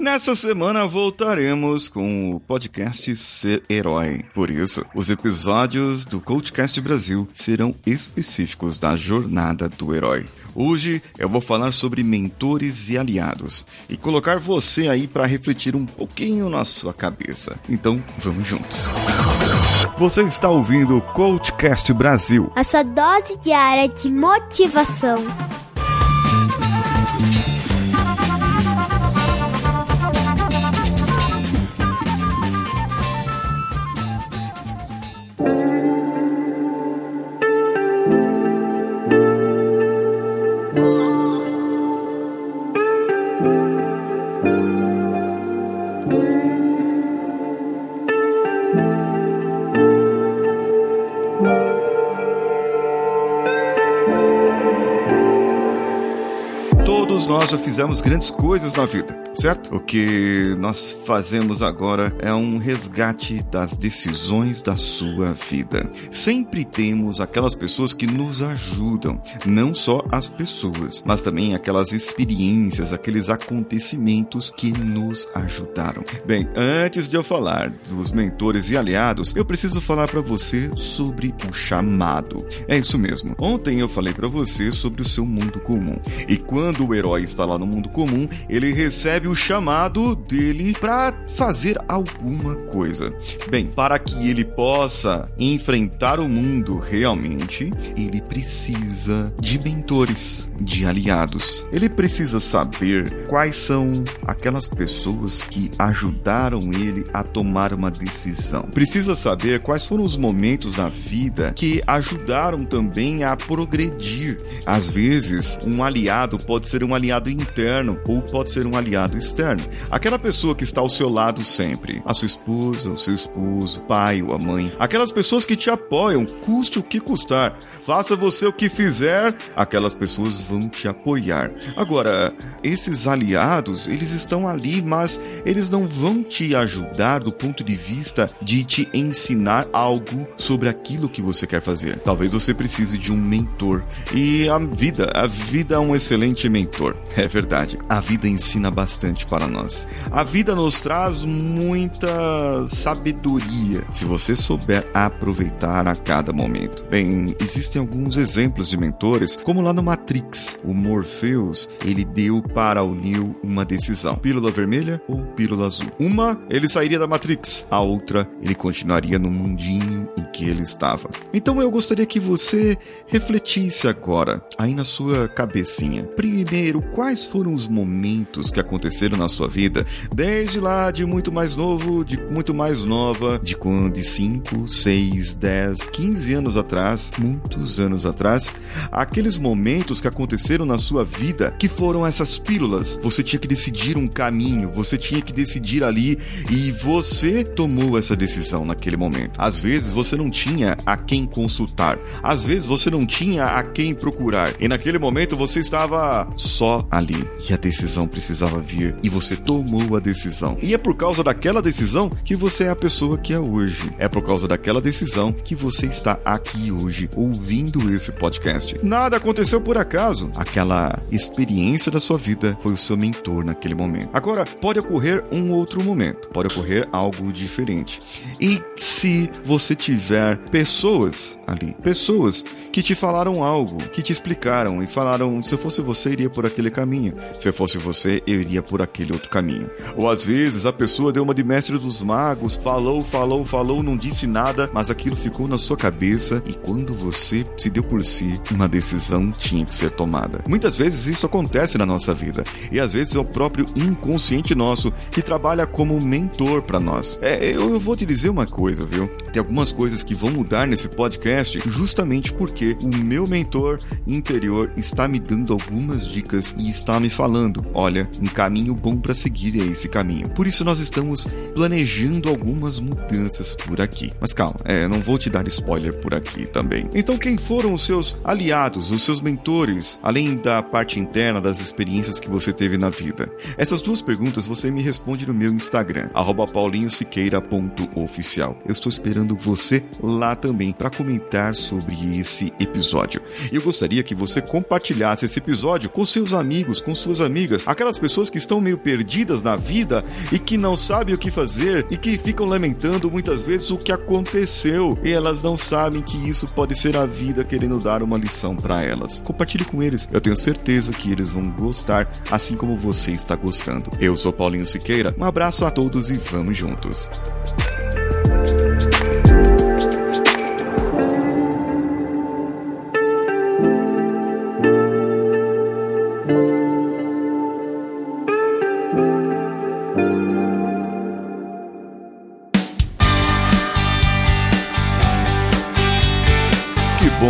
Nessa semana voltaremos com o podcast Ser Herói. Por isso, os episódios do Coachcast Brasil serão específicos da jornada do herói. Hoje eu vou falar sobre mentores e aliados e colocar você aí para refletir um pouquinho na sua cabeça. Então, vamos juntos. Você está ouvindo o Coachcast Brasil. A sua dose diária de motivação. Todos nós já fizemos grandes coisas na vida, certo? O que nós fazemos agora é um resgate das decisões da sua vida. Sempre temos aquelas pessoas que nos ajudam, não só as pessoas, mas também aquelas experiências, aqueles acontecimentos que nos ajudaram. Bem, antes de eu falar dos mentores e aliados, eu preciso falar para você sobre o chamado. É isso mesmo. Ontem eu falei para você sobre o seu mundo comum. E quando o herói está lá no mundo comum, ele recebe o chamado dele para fazer alguma coisa. Bem, para que ele possa enfrentar o mundo realmente, ele precisa de mentores, de aliados. Ele precisa saber quais são aquelas pessoas que ajudaram ele a tomar uma decisão. Precisa saber quais foram os momentos na vida que ajudaram também a progredir. Às vezes, um aliado pode ser um aliado interno ou pode ser um aliado externo. Aquela pessoa que está ao seu lado sempre, a sua esposa, o seu esposo, o pai ou a mãe, aquelas pessoas que te apoiam, custe o que custar, faça você o que fizer, aquelas pessoas vão te apoiar. Agora, esses aliados, eles estão ali, mas eles não vão te ajudar do ponto de vista de te ensinar algo sobre aquilo que você quer fazer. Talvez você precise de um mentor. E a vida, a vida é um excelente mentor. É verdade. A vida ensina bastante para nós. A vida nos traz muita sabedoria se você souber aproveitar a cada momento. Bem, existem alguns exemplos de mentores, como lá no Matrix, o Morpheus, ele deu para o Neo uma decisão: pílula vermelha ou pílula azul. Uma, ele sairia da Matrix, a outra, ele continuaria no mundinho em que ele estava. Então eu gostaria que você refletisse agora, aí na sua cabecinha. Primeiro, quais foram os momentos que aconteceram na sua vida, desde lá de muito mais novo, de muito mais nova, de quando de 5, 6, 10, 15 anos atrás, muitos anos atrás, aqueles momentos que aconteceram na sua vida que foram essas pílulas. Você tinha que decidir um caminho, você tinha que decidir ali e você tomou essa decisão naquele momento. Às vezes você não tinha a quem consultar, às vezes você não tinha a quem procurar e naquele momento você estava só ali e a decisão precisava vir e você tomou a decisão. E é por causa daquela decisão que você é a pessoa que é hoje. É por causa daquela decisão que você está aqui hoje ouvindo esse podcast. Nada aconteceu por acaso. Aquela experiência da sua vida foi o seu mentor naquele momento. Agora, pode ocorrer um outro momento, pode ocorrer algo diferente. E se você tiver pessoas ali, pessoas que te falaram algo, que te explicaram e falaram: se fosse você, iria por aquele caminho, se fosse você, eu iria por aquele outro caminho. Ou às vezes a pessoa deu uma de mestre dos magos, falou, falou, falou, não disse nada, mas aquilo ficou na sua cabeça e quando você se deu por si, uma decisão tinha que ser tomada. Muitas vezes isso acontece na nossa vida e às vezes é o próprio inconsciente nosso que trabalha como mentor para nós. É, eu, eu vou te dizer uma coisa, viu? Tem algumas coisas que vão mudar nesse podcast justamente porque o meu mentor interior está me dando algumas dicas e está me falando: olha, um caminho bom para seguir é esse caminho. Por isso nós estamos planejando algumas mudanças por aqui. Mas calma, é, não vou te dar spoiler por aqui também. Então, quem foram os seus aliados, os seus mentores, além da parte interna das experiências que você teve na vida? Essas duas perguntas você me responde no meu Instagram, paulinhosiqueira.oficial. Eu estou esperando você lá também para comentar sobre esse episódio. Eu gostaria que você compartilhasse esse episódio com seus amigos, com suas amigas, aquelas pessoas que estão meio perdidas na vida e que não sabem o que fazer e que ficam lamentando muitas vezes o que aconteceu e elas não sabem que isso pode ser a vida querendo dar uma lição para elas. Compartilhe com eles, eu tenho certeza que eles vão gostar, assim como você está gostando. Eu sou Paulinho Siqueira, um abraço a todos e vamos juntos.